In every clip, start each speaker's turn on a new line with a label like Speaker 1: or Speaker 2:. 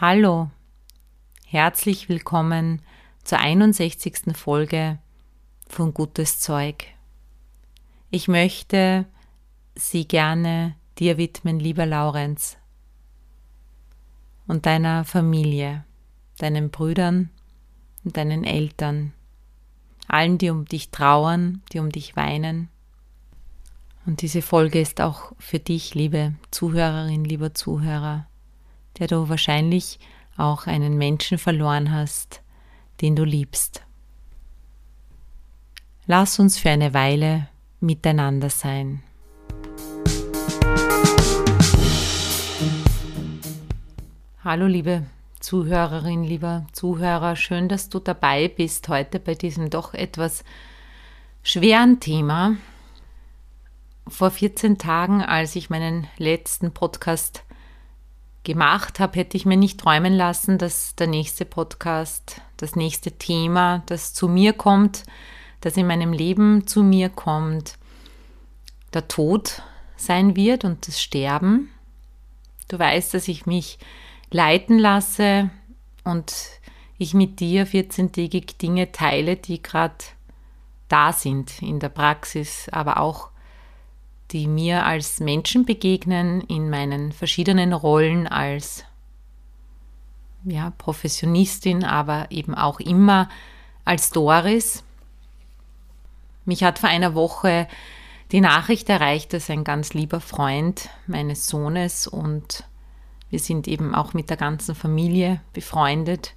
Speaker 1: Hallo, herzlich willkommen zur 61. Folge von Gutes Zeug. Ich möchte sie gerne dir widmen, lieber Laurenz, und deiner Familie, deinen Brüdern und deinen Eltern, allen, die um dich trauern, die um dich weinen. Und diese Folge ist auch für dich, liebe Zuhörerin, lieber Zuhörer, der du wahrscheinlich auch einen Menschen verloren hast, den du liebst. Lass uns für eine Weile miteinander sein. Hallo liebe Zuhörerin, lieber Zuhörer, schön, dass du dabei bist heute bei diesem doch etwas schweren Thema. Vor 14 Tagen, als ich meinen letzten Podcast gemacht habe, hätte ich mir nicht träumen lassen, dass der nächste Podcast, das nächste Thema, das zu mir kommt, das in meinem Leben zu mir kommt, der Tod sein wird und das Sterben. Du weißt, dass ich mich leiten lasse und ich mit dir 14-tägig Dinge teile, die gerade da sind in der Praxis, aber auch die mir als Menschen begegnen in meinen verschiedenen Rollen als ja, Professionistin, aber eben auch immer als Doris. Mich hat vor einer Woche die Nachricht erreicht, dass ein ganz lieber Freund meines Sohnes und wir sind eben auch mit der ganzen Familie befreundet,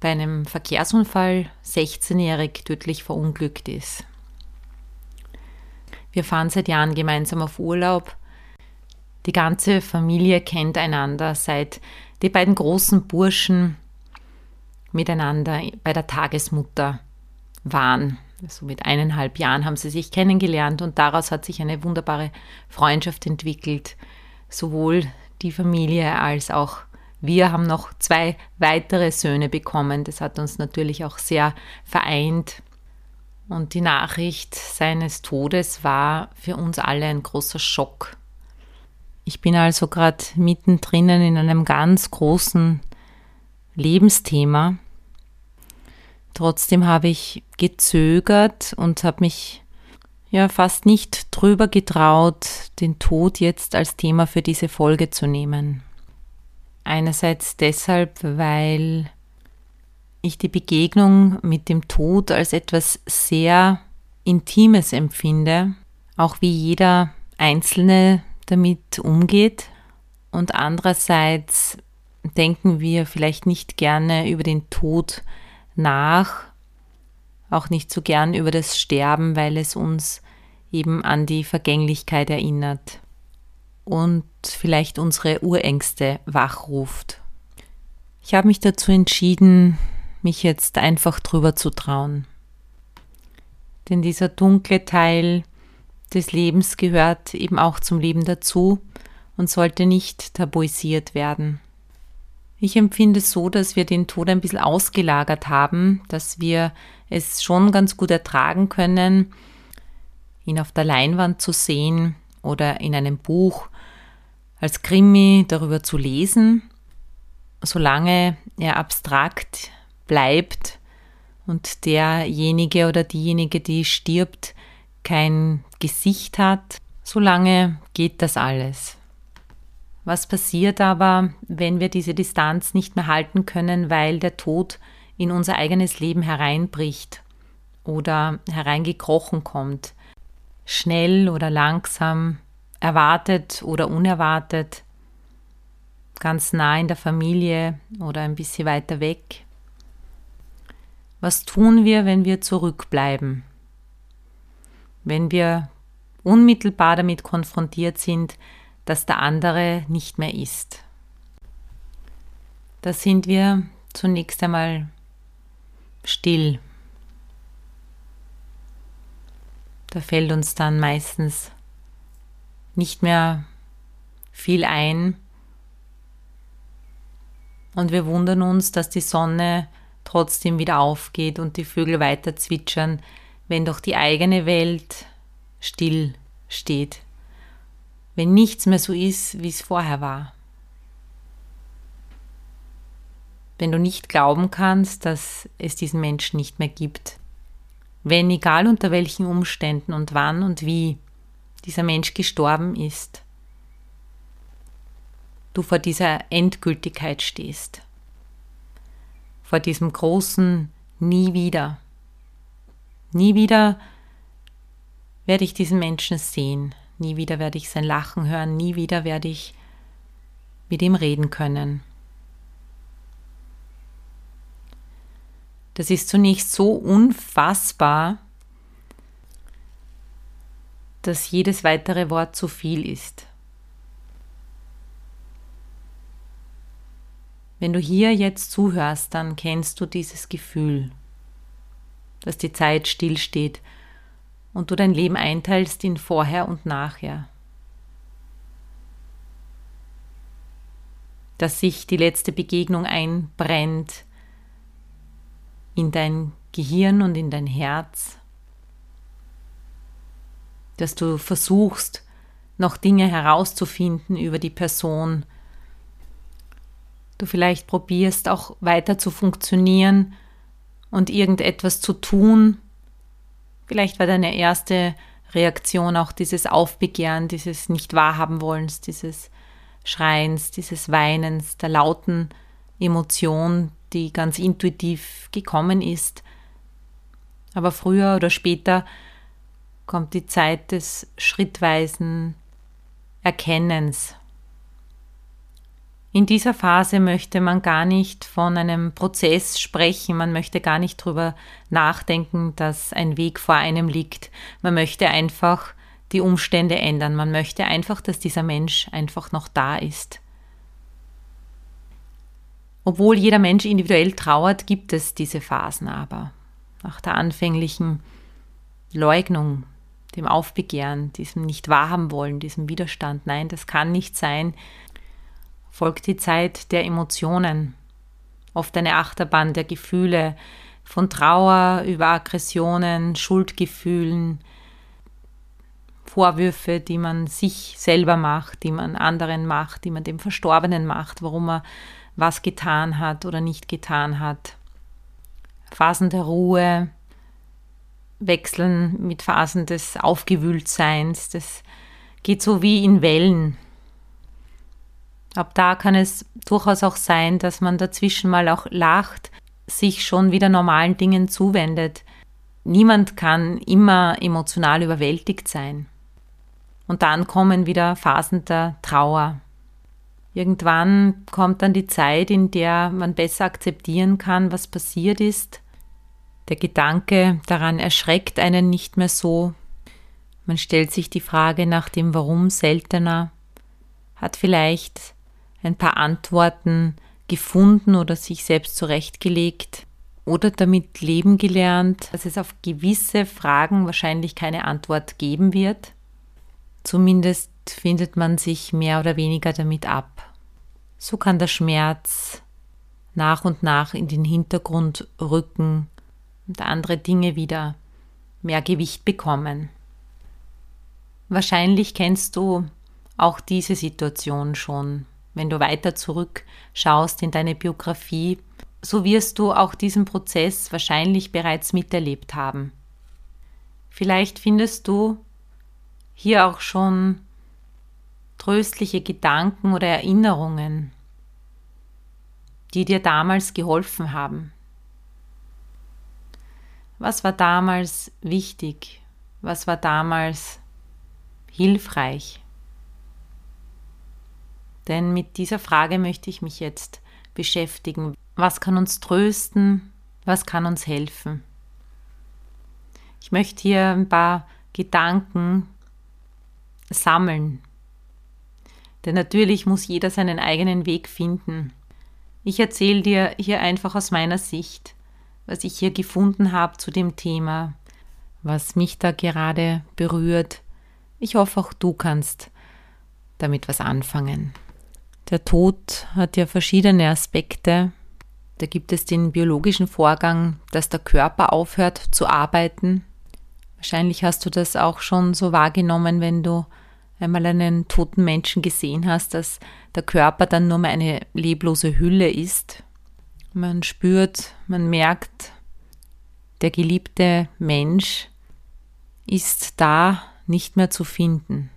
Speaker 1: bei einem Verkehrsunfall 16-jährig tödlich verunglückt ist. Wir fahren seit Jahren gemeinsam auf Urlaub. Die ganze Familie kennt einander, seit die beiden großen Burschen miteinander bei der Tagesmutter waren. So mit eineinhalb Jahren haben sie sich kennengelernt und daraus hat sich eine wunderbare Freundschaft entwickelt. Sowohl die Familie als auch wir haben noch zwei weitere Söhne bekommen. Das hat uns natürlich auch sehr vereint. Und die Nachricht seines Todes war für uns alle ein großer Schock. Ich bin also gerade mittendrin in einem ganz großen Lebensthema. Trotzdem habe ich gezögert und habe mich ja fast nicht drüber getraut, den Tod jetzt als Thema für diese Folge zu nehmen. Einerseits deshalb, weil ich die Begegnung mit dem Tod als etwas sehr Intimes empfinde, auch wie jeder Einzelne damit umgeht. Und andererseits denken wir vielleicht nicht gerne über den Tod nach, auch nicht so gern über das Sterben, weil es uns eben an die Vergänglichkeit erinnert und vielleicht unsere Urängste wachruft. Ich habe mich dazu entschieden, mich jetzt einfach drüber zu trauen. Denn dieser dunkle Teil des Lebens gehört eben auch zum Leben dazu und sollte nicht tabuisiert werden. Ich empfinde es so, dass wir den Tod ein bisschen ausgelagert haben, dass wir es schon ganz gut ertragen können, ihn auf der Leinwand zu sehen oder in einem Buch als Krimi darüber zu lesen, solange er abstrakt bleibt und derjenige oder diejenige, die stirbt, kein Gesicht hat, solange geht das alles. Was passiert aber, wenn wir diese Distanz nicht mehr halten können, weil der Tod in unser eigenes Leben hereinbricht oder hereingekrochen kommt, schnell oder langsam, erwartet oder unerwartet, ganz nah in der Familie oder ein bisschen weiter weg? Was tun wir, wenn wir zurückbleiben? Wenn wir unmittelbar damit konfrontiert sind, dass der andere nicht mehr ist, Da sind wir zunächst einmal still. Da fällt uns dann meistens nicht mehr viel ein. Und wir wundern uns, dass die Sonne trotzdem wieder aufgeht und die Vögel weiter zwitschern, wenn doch die eigene Welt still steht. Wenn nichts mehr so ist, wie es vorher war. Wenn du nicht glauben kannst, dass es diesen Menschen nicht mehr gibt. Wenn, egal unter welchen Umständen und wann und wie, dieser Mensch gestorben ist, du vor dieser Endgültigkeit stehst, vor diesem großen Nie wieder. Nie wieder werde ich diesen Menschen sehen, nie wieder werde ich sein Lachen hören, nie wieder werde ich mit ihm reden können. Das ist zunächst so unfassbar, dass jedes weitere Wort zu viel ist. Wenn du hier jetzt zuhörst, dann kennst du dieses Gefühl, dass die Zeit stillsteht und du dein Leben einteilst in vorher und nachher. Dass sich die letzte Begegnung einbrennt in dein Gehirn und in dein Herz dass du versuchst, noch Dinge herauszufinden über die Person. Du vielleicht probierst auch weiter zu funktionieren und irgendetwas zu tun. Vielleicht war deine erste Reaktion auch dieses Aufbegehren, dieses nicht wahrhaben wollens, dieses Schreins, dieses Weinens, der lauten Emotion, die ganz intuitiv gekommen ist. Aber früher oder später kommt die Zeit des schrittweisen Erkennens. In dieser Phase möchte man gar nicht von einem Prozess sprechen, man möchte gar nicht darüber nachdenken, dass ein Weg vor einem liegt. Man möchte einfach die Umstände ändern, man möchte einfach, dass dieser Mensch einfach noch da ist. Obwohl jeder Mensch individuell trauert, gibt es diese Phasen aber. Nach der anfänglichen Leugnung dem Aufbegehren, diesem nicht wahrhaben wollen, diesem Widerstand. Nein, das kann nicht sein. Folgt die Zeit der Emotionen, oft eine Achterbahn der Gefühle, von Trauer über Aggressionen, Schuldgefühlen, Vorwürfe, die man sich selber macht, die man anderen macht, die man dem Verstorbenen macht, warum er was getan hat oder nicht getan hat. Phasen der Ruhe, wechseln mit Phasen des Aufgewühltseins. Das geht so wie in Wellen. Ab da kann es durchaus auch sein, dass man dazwischen mal auch lacht, sich schon wieder normalen Dingen zuwendet. Niemand kann immer emotional überwältigt sein. Und dann kommen wieder Phasen der Trauer. Irgendwann kommt dann die Zeit, in der man besser akzeptieren kann, was passiert ist der Gedanke daran erschreckt einen nicht mehr so. Man stellt sich die Frage nach dem Warum seltener, hat vielleicht ein paar Antworten gefunden oder sich selbst zurechtgelegt oder damit leben gelernt, dass es auf gewisse Fragen wahrscheinlich keine Antwort geben wird. Zumindest findet man sich mehr oder weniger damit ab. So kann der Schmerz nach und nach in den Hintergrund rücken und andere Dinge wieder mehr Gewicht bekommen. Wahrscheinlich kennst du auch diese Situation schon. Wenn du weiter zurückschaust in deine Biografie, so wirst du auch diesen Prozess wahrscheinlich bereits miterlebt haben. Vielleicht findest du hier auch schon tröstliche Gedanken oder Erinnerungen, die dir damals geholfen haben. Was war damals wichtig? Was war damals hilfreich? Denn mit dieser Frage möchte ich mich jetzt beschäftigen. Was kann uns trösten? Was kann uns helfen? Ich möchte hier ein paar Gedanken sammeln. Denn natürlich muss jeder seinen eigenen Weg finden. Ich erzähle dir hier einfach aus meiner Sicht, was ich hier gefunden habe zu dem Thema, was mich da gerade berührt. Ich hoffe, auch du kannst damit was anfangen. Der Tod hat ja verschiedene Aspekte. Da gibt es den biologischen Vorgang, dass der Körper aufhört zu arbeiten. Wahrscheinlich hast du das auch schon so wahrgenommen, wenn du einmal einen toten Menschen gesehen hast, dass der Körper dann nur mehr eine leblose Hülle ist. Man spürt, man merkt, der geliebte Mensch ist da nicht mehr zu finden.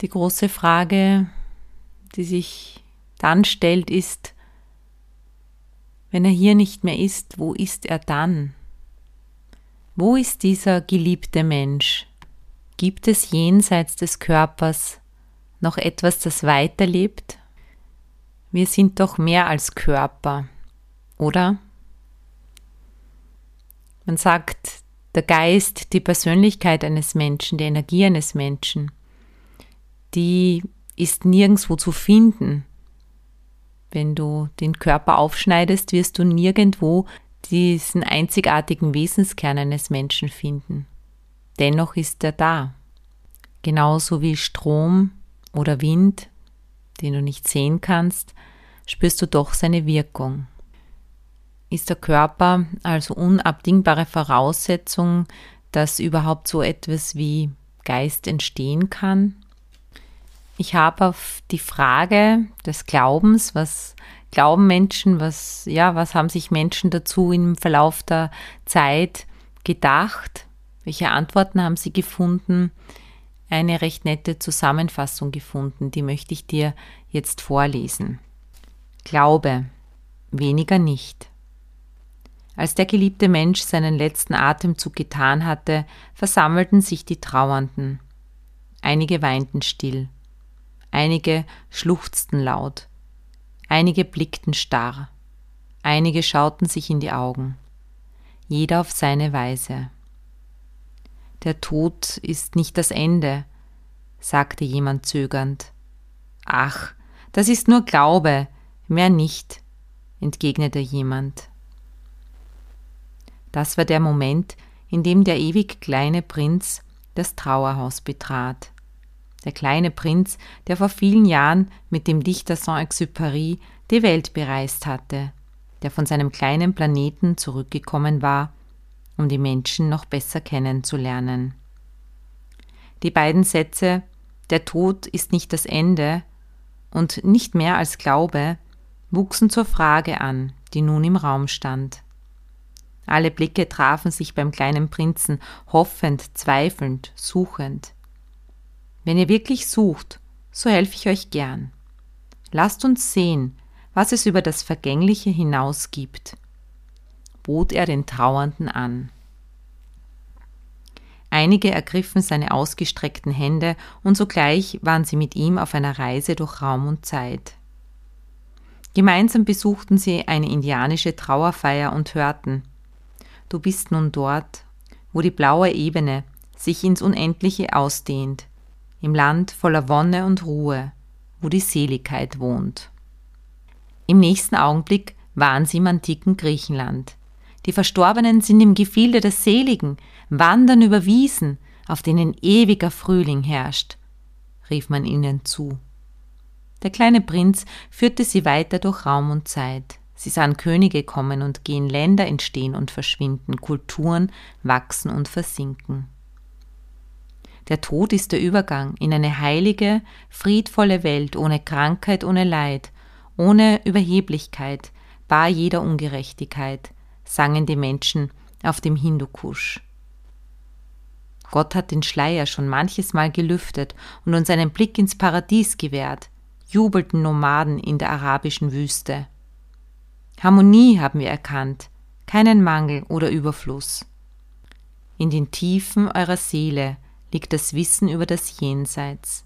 Speaker 1: Die große Frage, die sich dann stellt, ist, wenn er hier nicht mehr ist, wo ist er dann? Wo ist dieser geliebte Mensch? Gibt es jenseits des Körpers noch etwas, das weiterlebt? Wir sind doch mehr als Körper, oder? Man sagt, der Geist, die Persönlichkeit eines Menschen, die Energie eines Menschen, die ist nirgendwo zu finden. Wenn du den Körper aufschneidest, wirst du nirgendwo diesen einzigartigen Wesenskern eines Menschen finden. Dennoch ist er da. Genauso wie Strom oder Wind, den du nicht sehen kannst, spürst du doch seine Wirkung. Ist der Körper also unabdingbare Voraussetzung, dass überhaupt so etwas wie Geist entstehen kann? Ich habe auf die Frage des Glaubens, was glauben Menschen, was, ja, was haben sich Menschen dazu im Verlauf der Zeit gedacht, welche Antworten haben sie gefunden, eine recht nette Zusammenfassung gefunden, die möchte ich dir jetzt vorlesen. Glaube, weniger nicht. Als der geliebte Mensch seinen letzten Atemzug getan hatte, versammelten sich die Trauernden. Einige weinten still. Einige schluchzten laut, einige blickten starr, einige schauten sich in die Augen, jeder auf seine Weise. Der Tod ist nicht das Ende, sagte jemand zögernd. Ach, das ist nur Glaube, mehr nicht, entgegnete jemand. Das war der Moment, in dem der ewig kleine Prinz das Trauerhaus betrat der kleine Prinz, der vor vielen Jahren mit dem Dichter Saint-Exupéry die Welt bereist hatte, der von seinem kleinen Planeten zurückgekommen war, um die Menschen noch besser kennenzulernen. Die beiden Sätze Der Tod ist nicht das Ende und nicht mehr als Glaube wuchsen zur Frage an, die nun im Raum stand. Alle Blicke trafen sich beim kleinen Prinzen, hoffend, zweifelnd, suchend. Wenn ihr wirklich sucht, so helfe ich euch gern. Lasst uns sehen, was es über das Vergängliche hinaus gibt, bot er den Trauernden an. Einige ergriffen seine ausgestreckten Hände und sogleich waren sie mit ihm auf einer Reise durch Raum und Zeit. Gemeinsam besuchten sie eine indianische Trauerfeier und hörten Du bist nun dort, wo die blaue Ebene sich ins Unendliche ausdehnt, im Land voller Wonne und Ruhe, wo die Seligkeit wohnt. Im nächsten Augenblick waren sie im antiken Griechenland. Die Verstorbenen sind im Gefilde der Seligen, wandern über Wiesen, auf denen ewiger Frühling herrscht, rief man ihnen zu. Der kleine Prinz führte sie weiter durch Raum und Zeit. Sie sahen Könige kommen und gehen, Länder entstehen und verschwinden, Kulturen wachsen und versinken. Der Tod ist der Übergang in eine heilige, friedvolle Welt ohne Krankheit, ohne Leid, ohne Überheblichkeit, bar jeder Ungerechtigkeit, sangen die Menschen auf dem Hindukusch. Gott hat den Schleier schon manches Mal gelüftet und uns einen Blick ins Paradies gewährt, jubelten Nomaden in der arabischen Wüste. Harmonie haben wir erkannt, keinen Mangel oder Überfluss. In den Tiefen eurer Seele liegt das Wissen über das Jenseits.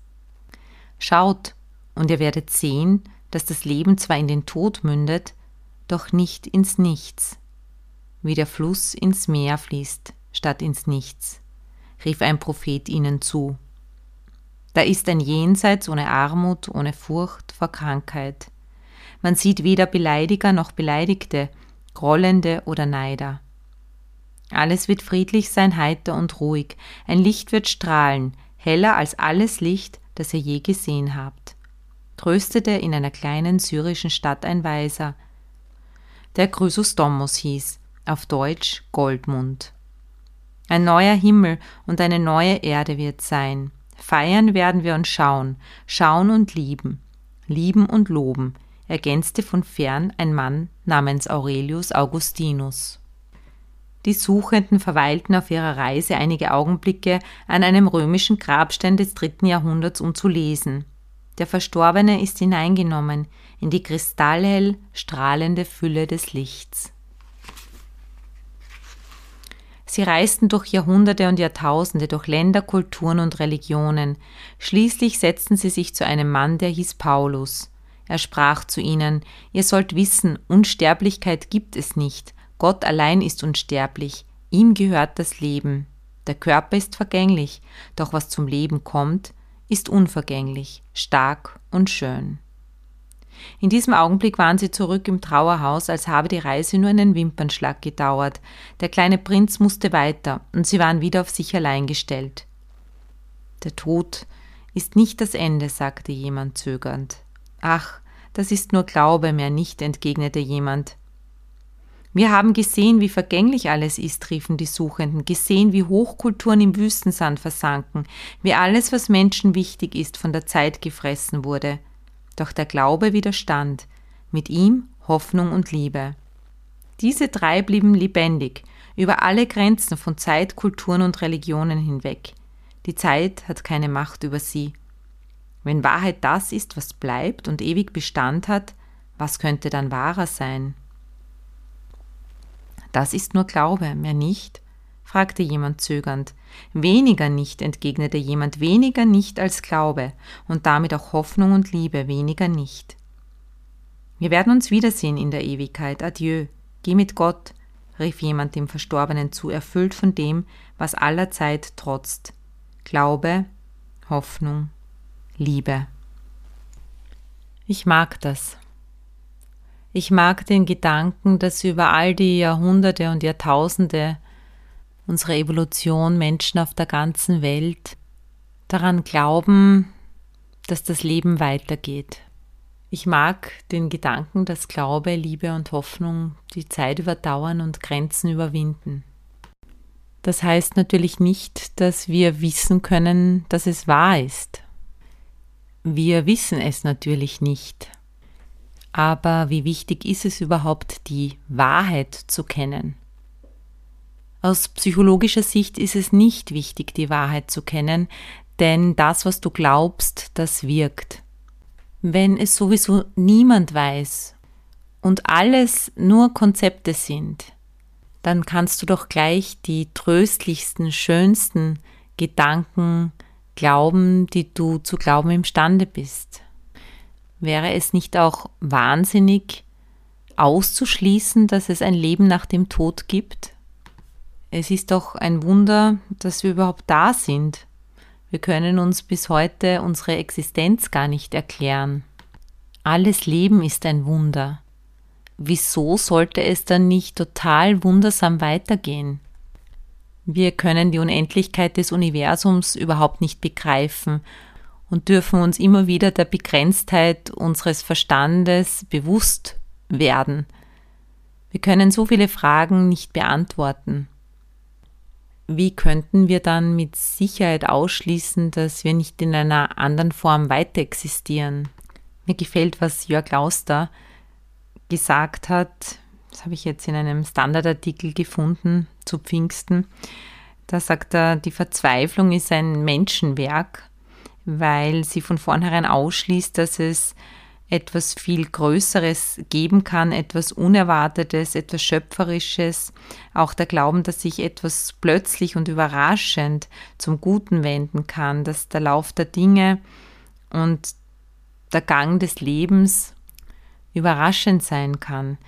Speaker 1: Schaut, und ihr werdet sehen, dass das Leben zwar in den Tod mündet, doch nicht ins Nichts. Wie der Fluss ins Meer fließt, statt ins Nichts, rief ein Prophet ihnen zu. Da ist ein Jenseits ohne Armut, ohne Furcht vor Krankheit. Man sieht weder Beleidiger noch Beleidigte, Grollende oder Neider. Alles wird friedlich sein, heiter und ruhig. Ein Licht wird strahlen, heller als alles Licht, das ihr je gesehen habt. Tröstete in einer kleinen syrischen Stadt ein Weiser, der Chrysostomos hieß, auf Deutsch Goldmund. Ein neuer Himmel und eine neue Erde wird sein. Feiern werden wir uns schauen, schauen und lieben, lieben und loben, ergänzte von fern ein Mann namens Aurelius Augustinus. Die Suchenden verweilten auf ihrer Reise einige Augenblicke an einem römischen Grabstein des dritten Jahrhunderts, um zu lesen. Der Verstorbene ist hineingenommen in die kristallhell strahlende Fülle des Lichts. Sie reisten durch Jahrhunderte und Jahrtausende, durch Länder, Kulturen und Religionen. Schließlich setzten sie sich zu einem Mann, der hieß Paulus. Er sprach zu ihnen, Ihr sollt wissen, Unsterblichkeit gibt es nicht. Gott allein ist unsterblich. Ihm gehört das Leben. Der Körper ist vergänglich, doch was zum Leben kommt, ist unvergänglich, stark und schön. In diesem Augenblick waren sie zurück im Trauerhaus, als habe die Reise nur einen Wimpernschlag gedauert. Der kleine Prinz musste weiter, und sie waren wieder auf sich allein gestellt. Der Tod ist nicht das Ende, sagte jemand zögernd. Ach, das ist nur Glaube, mehr nicht, entgegnete jemand. Wir haben gesehen, wie vergänglich alles ist, riefen die Suchenden, gesehen, wie Hochkulturen im Wüstensand versanken, wie alles, was Menschen wichtig ist, von der Zeit gefressen wurde. Doch der Glaube widerstand, mit ihm Hoffnung und Liebe. Diese drei blieben lebendig, über alle Grenzen von Zeit, Kulturen und Religionen hinweg. Die Zeit hat keine Macht über sie. Wenn Wahrheit das ist, was bleibt und ewig Bestand hat, was könnte dann wahrer sein? Das ist nur Glaube, mehr nicht? fragte jemand zögernd. Weniger nicht, entgegnete jemand, weniger nicht als Glaube und damit auch Hoffnung und Liebe, weniger nicht. Wir werden uns wiedersehen in der Ewigkeit. Adieu. Geh mit Gott, rief jemand dem Verstorbenen zu, erfüllt von dem, was aller Zeit trotzt. Glaube, Hoffnung, Liebe. Ich mag das. Ich mag den Gedanken, dass über all die Jahrhunderte und Jahrtausende unsere Evolution, Menschen auf der ganzen Welt daran glauben, dass das Leben weitergeht. Ich mag den Gedanken, dass Glaube, Liebe und Hoffnung die Zeit überdauern und Grenzen überwinden. Das heißt natürlich nicht, dass wir wissen können, dass es wahr ist. Wir wissen es natürlich nicht. Aber wie wichtig ist es überhaupt, die Wahrheit zu kennen? Aus psychologischer Sicht ist es nicht wichtig, die Wahrheit zu kennen, denn das, was du glaubst, das wirkt. Wenn es sowieso niemand weiß und alles nur Konzepte sind, dann kannst du doch gleich die tröstlichsten, schönsten Gedanken glauben, die du zu glauben imstande bist. Wäre es nicht auch wahnsinnig auszuschließen, dass es ein Leben nach dem Tod gibt? Es ist doch ein Wunder, dass wir überhaupt da sind. Wir können uns bis heute unsere Existenz gar nicht erklären. Alles Leben ist ein Wunder. Wieso sollte es dann nicht total wundersam weitergehen? Wir können die Unendlichkeit des Universums überhaupt nicht begreifen und dürfen uns immer wieder der Begrenztheit unseres Verstandes bewusst werden. Wir können so viele Fragen nicht beantworten wie könnten wir dann mit Sicherheit ausschließen, dass wir nicht in einer anderen Form weiter existieren? Mir gefällt, was Jörg Lauster gesagt hat. Das habe ich jetzt in einem Standardartikel gefunden zu Pfingsten. Da sagt er, die Verzweiflung ist ein Menschenwerk, weil sie von vornherein ausschließt, dass es etwas viel Größeres geben kann, etwas Unerwartetes, etwas Schöpferisches, auch der Glauben, dass sich etwas plötzlich und überraschend zum Guten wenden kann, dass der Lauf der Dinge und der Gang des Lebens überraschend sein kann.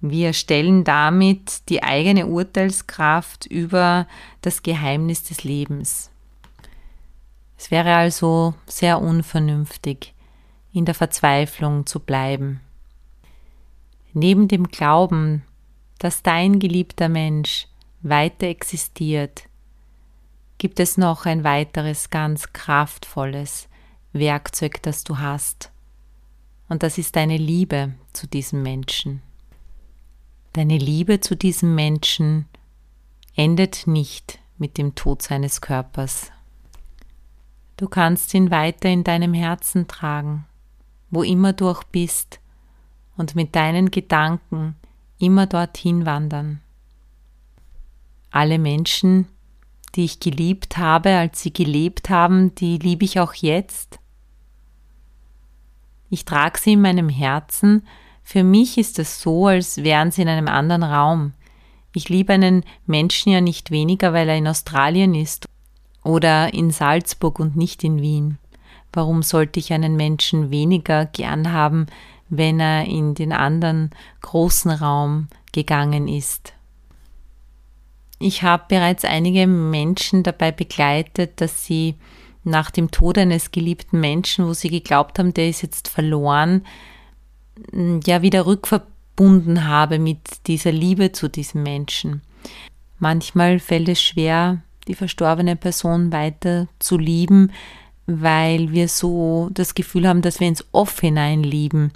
Speaker 1: Wir stellen damit die eigene Urteilskraft über das Geheimnis des Lebens. Es wäre also sehr unvernünftig, in der Verzweiflung zu bleiben. Neben dem Glauben, dass dein geliebter Mensch weiter existiert, gibt es noch ein weiteres ganz kraftvolles Werkzeug, das du hast. Und das ist deine Liebe zu diesem Menschen. Deine Liebe zu diesem Menschen endet nicht mit dem Tod seines Körpers. Du kannst ihn weiter in deinem Herzen tragen, wo immer du auch bist, und mit deinen Gedanken immer dorthin wandern. Alle Menschen, die ich geliebt habe, als sie gelebt haben, die liebe ich auch jetzt. Ich trage sie in meinem Herzen. Für mich ist es so, als wären sie in einem anderen Raum. Ich liebe einen Menschen ja nicht weniger, weil er in Australien ist oder in Salzburg und nicht in Wien. Warum sollte ich einen Menschen weniger gern haben, wenn er in den anderen großen Raum gegangen ist? Ich habe bereits einige Menschen dabei begleitet, dass sie nach dem Tod eines geliebten Menschen, wo sie geglaubt haben, der ist jetzt verloren, ja wieder rückverbunden habe mit dieser Liebe zu diesem Menschen. Manchmal fällt es schwer, die verstorbene Person weiter zu lieben, weil wir so das Gefühl haben, dass wir ins Off hinein lieben.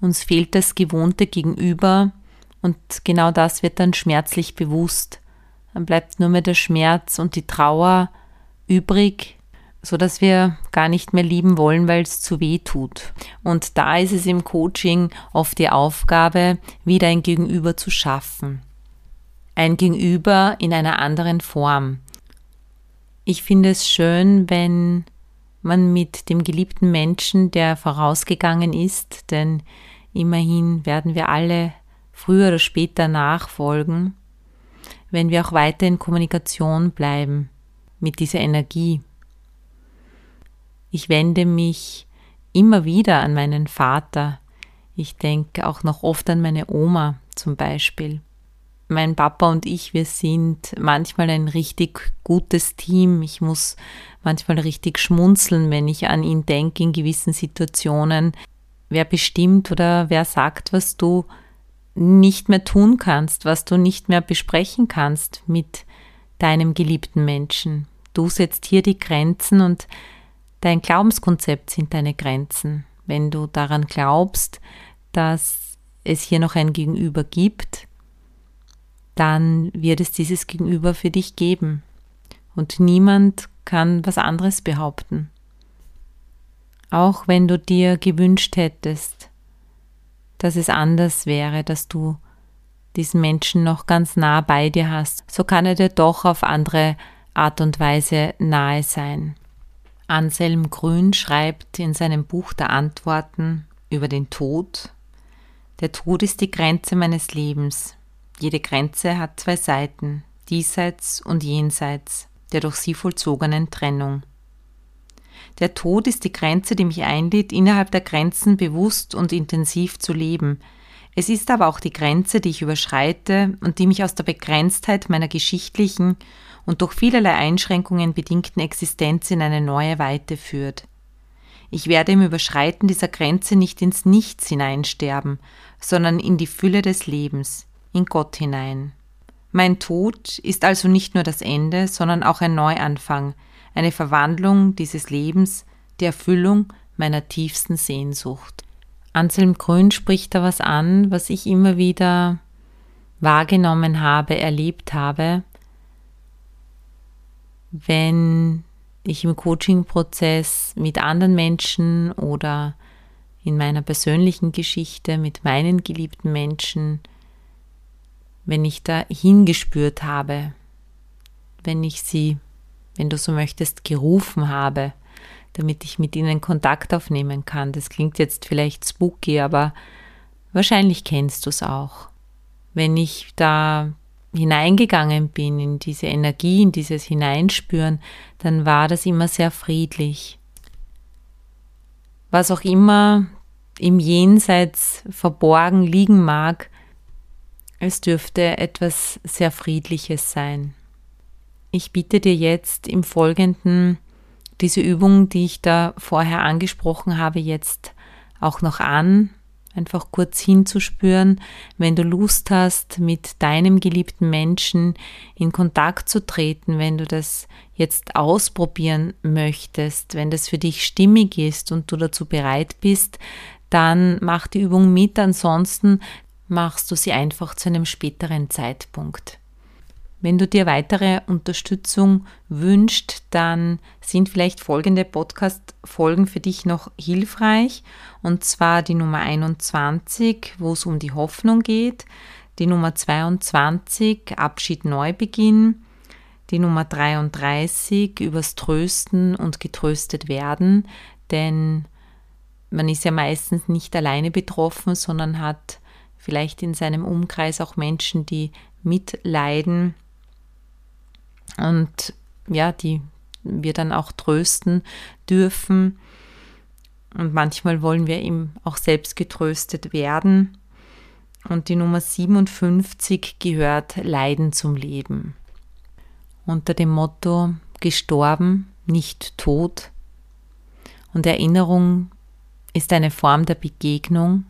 Speaker 1: Uns fehlt das gewohnte Gegenüber und genau das wird dann schmerzlich bewusst. Dann bleibt nur mehr der Schmerz und die Trauer übrig, so dass wir gar nicht mehr lieben wollen, weil es zu weh tut. Und da ist es im Coaching oft die Aufgabe, wieder ein Gegenüber zu schaffen. Ein Gegenüber in einer anderen Form. Ich finde es schön, wenn man mit dem geliebten Menschen, der vorausgegangen ist, denn immerhin werden wir alle früher oder später nachfolgen, wenn wir auch weiter in Kommunikation bleiben mit dieser Energie. Ich wende mich immer wieder an meinen Vater. Ich denke auch noch oft an meine Oma zum Beispiel mein Papa und ich, wir sind manchmal ein richtig gutes Team. Ich muss manchmal richtig schmunzeln, wenn ich an ihn denke in gewissen Situationen. Wer bestimmt oder wer sagt, was du nicht mehr tun kannst, was du nicht mehr besprechen kannst mit deinem geliebten Menschen. Du setzt hier die Grenzen und dein Glaubenskonzept sind deine Grenzen. Wenn du daran glaubst, dass es hier noch ein Gegenüber gibt, dann wird es dieses Gegenüber für dich geben. Und niemand kann was anderes behaupten. Auch wenn du dir gewünscht hättest, dass es anders wäre, dass du diesen Menschen noch ganz nah bei dir hast, so kann er dir doch auf andere Art und Weise nahe sein. Anselm Grün schreibt in seinem Buch der Antworten über den Tod, der Tod ist die Grenze meines Lebens. Jede Grenze hat zwei Seiten, diesseits und jenseits der durch sie vollzogenen Trennung. Der Tod ist die Grenze, die mich einlädt, innerhalb der Grenzen bewusst und intensiv zu leben. Es ist aber auch die Grenze, die ich überschreite und die mich aus der Begrenztheit meiner geschichtlichen und durch vielerlei Einschränkungen bedingten Existenz in eine neue Weite führt. Ich werde im Überschreiten dieser Grenze nicht ins Nichts hineinsterben, sondern in die Fülle des Lebens in Gott hinein. Mein Tod ist also nicht nur das Ende, sondern auch ein Neuanfang, eine Verwandlung dieses Lebens, die Erfüllung meiner tiefsten Sehnsucht. Anselm Grün spricht da was an, was ich immer wieder wahrgenommen habe, erlebt habe, wenn ich im Coaching-Prozess mit anderen Menschen oder in meiner persönlichen Geschichte mit meinen geliebten Menschen wenn ich da hingespürt habe, wenn ich sie, wenn du so möchtest, gerufen habe, damit ich mit ihnen Kontakt aufnehmen kann. Das klingt jetzt vielleicht spooky, aber wahrscheinlich kennst du es auch. Wenn ich da hineingegangen bin in diese Energie, in dieses Hineinspüren, dann war das immer sehr friedlich. Was auch immer im Jenseits verborgen liegen mag, es dürfte etwas sehr Friedliches sein. Ich biete dir jetzt im Folgenden diese Übung, die ich da vorher angesprochen habe, jetzt auch noch an. einfach kurz hinzuspüren, wenn du Lust hast, mit deinem geliebten Menschen in Kontakt zu treten, wenn du das jetzt ausprobieren möchtest, wenn das für dich stimmig ist und du dazu bereit bist, dann mach die Übung mit, ansonsten machst du sie einfach zu einem späteren Zeitpunkt. Wenn du dir weitere Unterstützung wünscht, dann sind vielleicht folgende Podcast-Folgen für dich noch hilfreich. Und zwar die Nummer 21, wo es um die Hoffnung geht, die Nummer 22, Abschied Neubeginn, die Nummer 33, übers Trösten und getröstet werden, denn man ist ja meistens nicht alleine betroffen, sondern hat vielleicht in seinem Umkreis auch Menschen, die mitleiden und ja, die wir dann auch trösten dürfen. Und manchmal wollen wir ihm auch selbst getröstet werden. Und die Nummer 57 gehört Leiden zum Leben. Unter dem Motto gestorben, nicht tot. Und Erinnerung ist eine Form der Begegnung.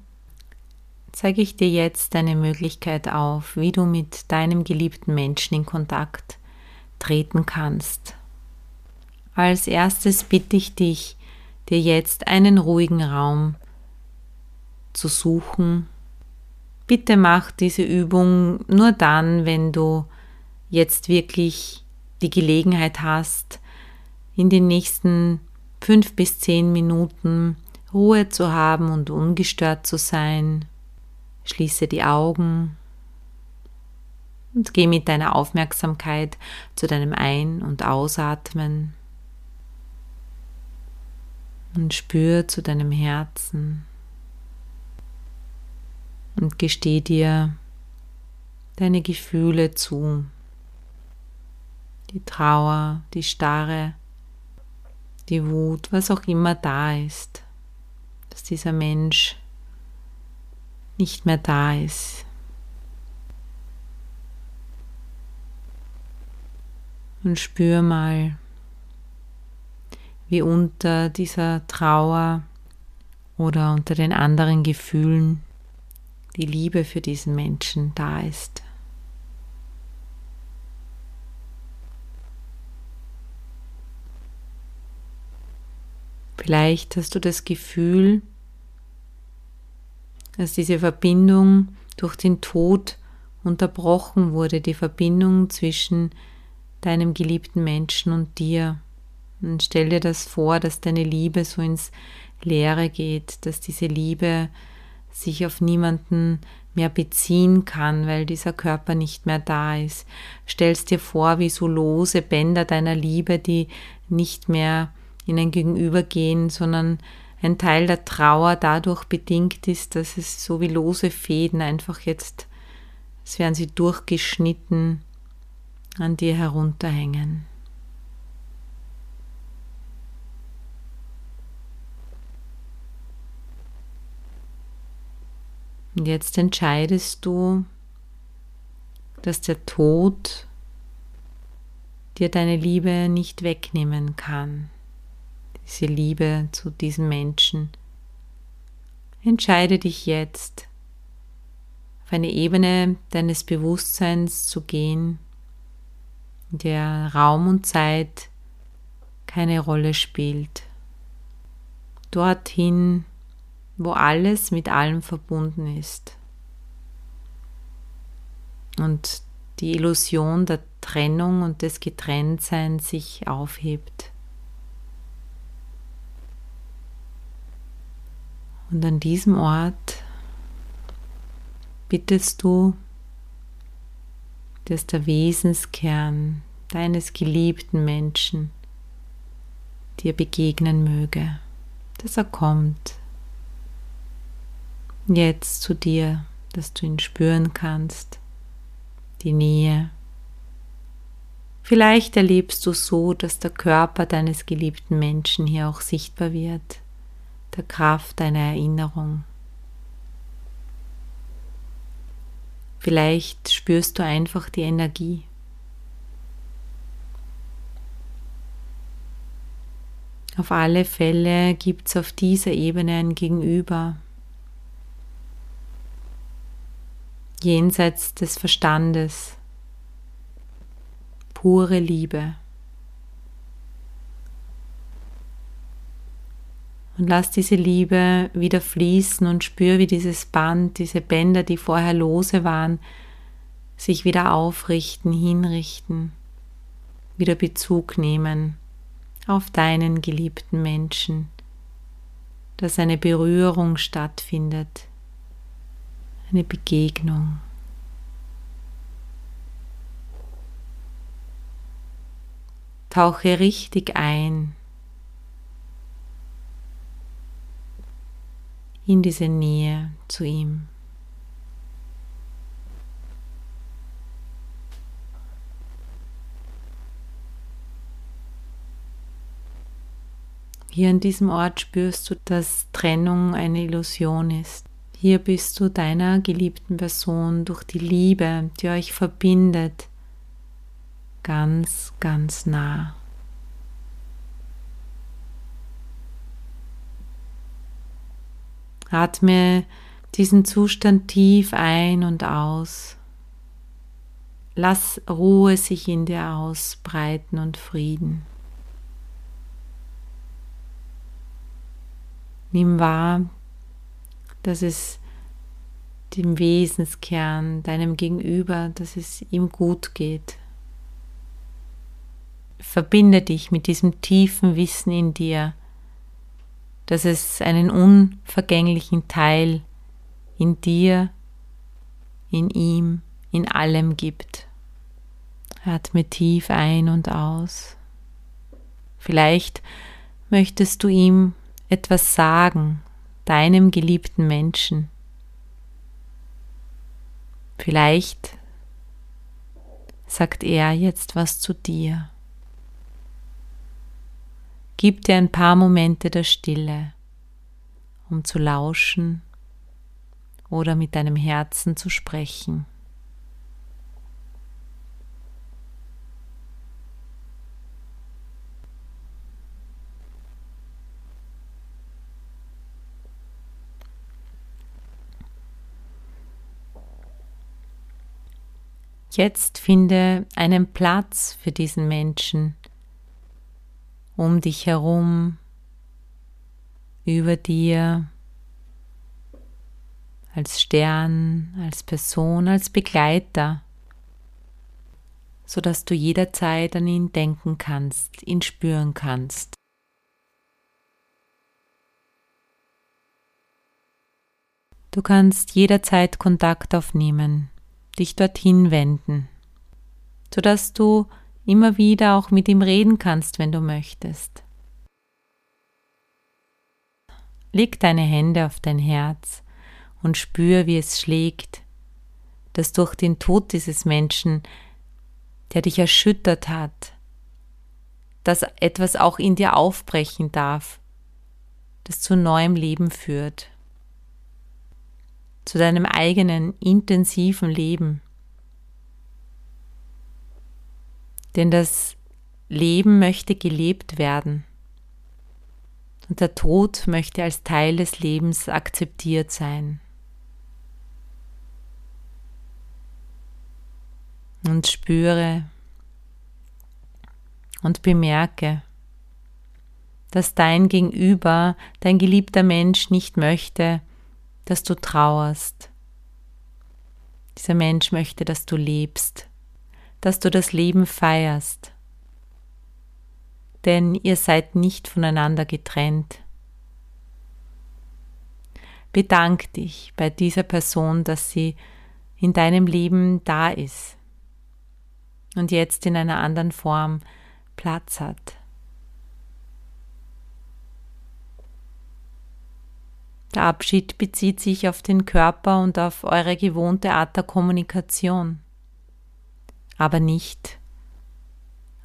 Speaker 1: Zeige ich dir jetzt eine Möglichkeit auf, wie du mit deinem geliebten Menschen in Kontakt treten kannst. Als erstes bitte ich dich, dir jetzt einen ruhigen Raum zu suchen. Bitte mach diese Übung nur dann, wenn du jetzt wirklich die Gelegenheit hast, in den nächsten fünf bis zehn Minuten Ruhe zu haben und ungestört zu sein. Schließe die Augen und geh mit deiner Aufmerksamkeit zu deinem Ein- und Ausatmen und spür zu deinem Herzen und gesteh dir deine Gefühle zu, die Trauer, die Starre, die Wut, was auch immer da ist, dass dieser Mensch nicht mehr da ist. Und spür mal, wie unter dieser Trauer oder unter den anderen Gefühlen die Liebe für diesen Menschen da ist. Vielleicht hast du das Gefühl, dass diese Verbindung durch den Tod unterbrochen wurde, die Verbindung zwischen deinem geliebten Menschen und dir. Und stell dir das vor, dass deine Liebe so ins Leere geht, dass diese Liebe sich auf niemanden mehr beziehen kann, weil dieser Körper nicht mehr da ist. Stellst dir vor, wie so lose Bänder deiner Liebe, die nicht mehr in ein Gegenüber gehen, sondern ein Teil der Trauer dadurch bedingt ist, dass es so wie lose Fäden einfach jetzt, als wären sie durchgeschnitten, an dir herunterhängen. Und jetzt entscheidest du, dass der Tod dir deine Liebe nicht wegnehmen kann diese Liebe zu diesem Menschen. Entscheide dich jetzt, auf eine Ebene deines Bewusstseins zu gehen, in der Raum und Zeit keine Rolle spielt. Dorthin, wo alles mit allem verbunden ist. Und die Illusion der Trennung und des Getrenntseins sich aufhebt. Und an diesem Ort bittest du, dass der Wesenskern deines geliebten Menschen dir begegnen möge, dass er kommt jetzt zu dir, dass du ihn spüren kannst, die Nähe. Vielleicht erlebst du so, dass der Körper deines geliebten Menschen hier auch sichtbar wird der Kraft deiner Erinnerung. Vielleicht spürst du einfach die Energie. Auf alle Fälle gibt es auf dieser Ebene ein Gegenüber, jenseits des Verstandes, pure Liebe. Und lass diese Liebe wieder fließen und spür, wie dieses Band, diese Bänder, die vorher lose waren, sich wieder aufrichten, hinrichten, wieder Bezug nehmen auf deinen geliebten Menschen, dass eine Berührung stattfindet, eine Begegnung. Tauche richtig ein in diese Nähe zu ihm. Hier an diesem Ort spürst du, dass Trennung eine Illusion ist. Hier bist du deiner geliebten Person durch die Liebe, die euch verbindet, ganz, ganz nah. Atme diesen Zustand tief ein und aus. Lass Ruhe sich in dir ausbreiten und Frieden. Nimm wahr, dass es dem Wesenskern, deinem Gegenüber, dass es ihm gut geht. Verbinde dich mit diesem tiefen Wissen in dir, dass es einen unvergänglichen Teil in dir, in ihm, in allem gibt. Atme tief ein und aus. Vielleicht möchtest du ihm etwas sagen, deinem geliebten Menschen. Vielleicht sagt er jetzt was zu dir. Gib dir ein paar Momente der Stille, um zu lauschen oder mit deinem Herzen zu sprechen. Jetzt finde einen Platz für diesen Menschen, um dich herum, über dir, als Stern, als Person, als Begleiter, sodass du jederzeit an ihn denken kannst, ihn spüren kannst. Du kannst jederzeit Kontakt aufnehmen, dich dorthin wenden, sodass du immer wieder auch mit ihm reden kannst, wenn du möchtest. Leg deine Hände auf dein Herz und spür, wie es schlägt, dass durch den Tod dieses Menschen, der dich erschüttert hat, dass etwas auch in dir aufbrechen darf, das zu neuem Leben führt, zu deinem eigenen intensiven Leben. Denn das Leben möchte gelebt werden. Und der Tod möchte als Teil des Lebens akzeptiert sein. Und spüre und bemerke, dass dein Gegenüber, dein geliebter Mensch nicht möchte, dass du trauerst. Dieser Mensch möchte, dass du lebst dass du das Leben feierst. Denn ihr seid nicht voneinander getrennt. Bedank dich bei dieser Person, dass sie in deinem Leben da ist und jetzt in einer anderen Form Platz hat. Der Abschied bezieht sich auf den Körper und auf eure gewohnte Art der Kommunikation aber nicht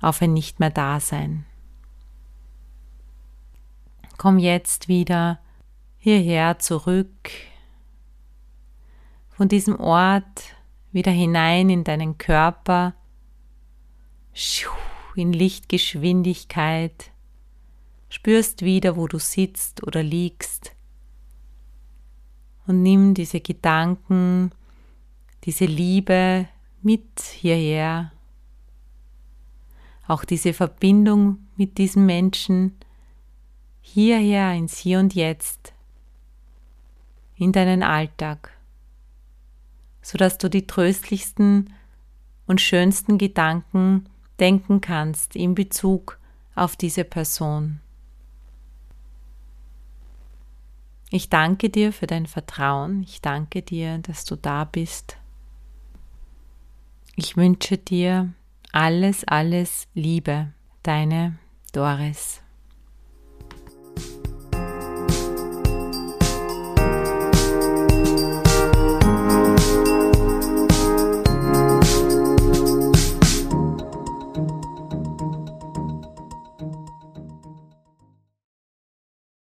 Speaker 1: auf ein Nicht mehr Dasein. Komm jetzt wieder hierher zurück, von diesem Ort wieder hinein in deinen Körper, in Lichtgeschwindigkeit, spürst wieder, wo du sitzt oder liegst und nimm diese Gedanken, diese Liebe mit hierher, auch diese Verbindung mit diesem Menschen hierher ins Hier und Jetzt, in deinen Alltag, sodass du die tröstlichsten und schönsten Gedanken denken kannst in Bezug auf diese Person. Ich danke dir für dein Vertrauen. Ich danke dir, dass du da bist. Ich wünsche dir alles, alles Liebe. Deine Doris.